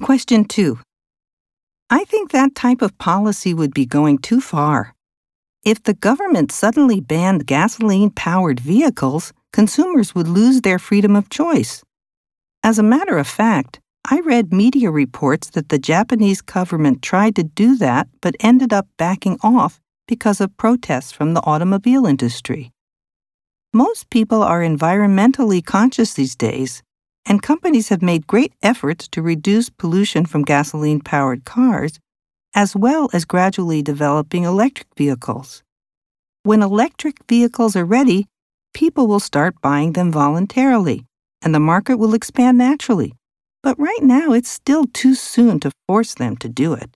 Question 2. I think that type of policy would be going too far. If the government suddenly banned gasoline powered vehicles, consumers would lose their freedom of choice. As a matter of fact, I read media reports that the Japanese government tried to do that but ended up backing off because of protests from the automobile industry. Most people are environmentally conscious these days, and companies have made great efforts to reduce pollution from gasoline powered cars, as well as gradually developing electric vehicles. When electric vehicles are ready, people will start buying them voluntarily, and the market will expand naturally. But right now, it's still too soon to force them to do it.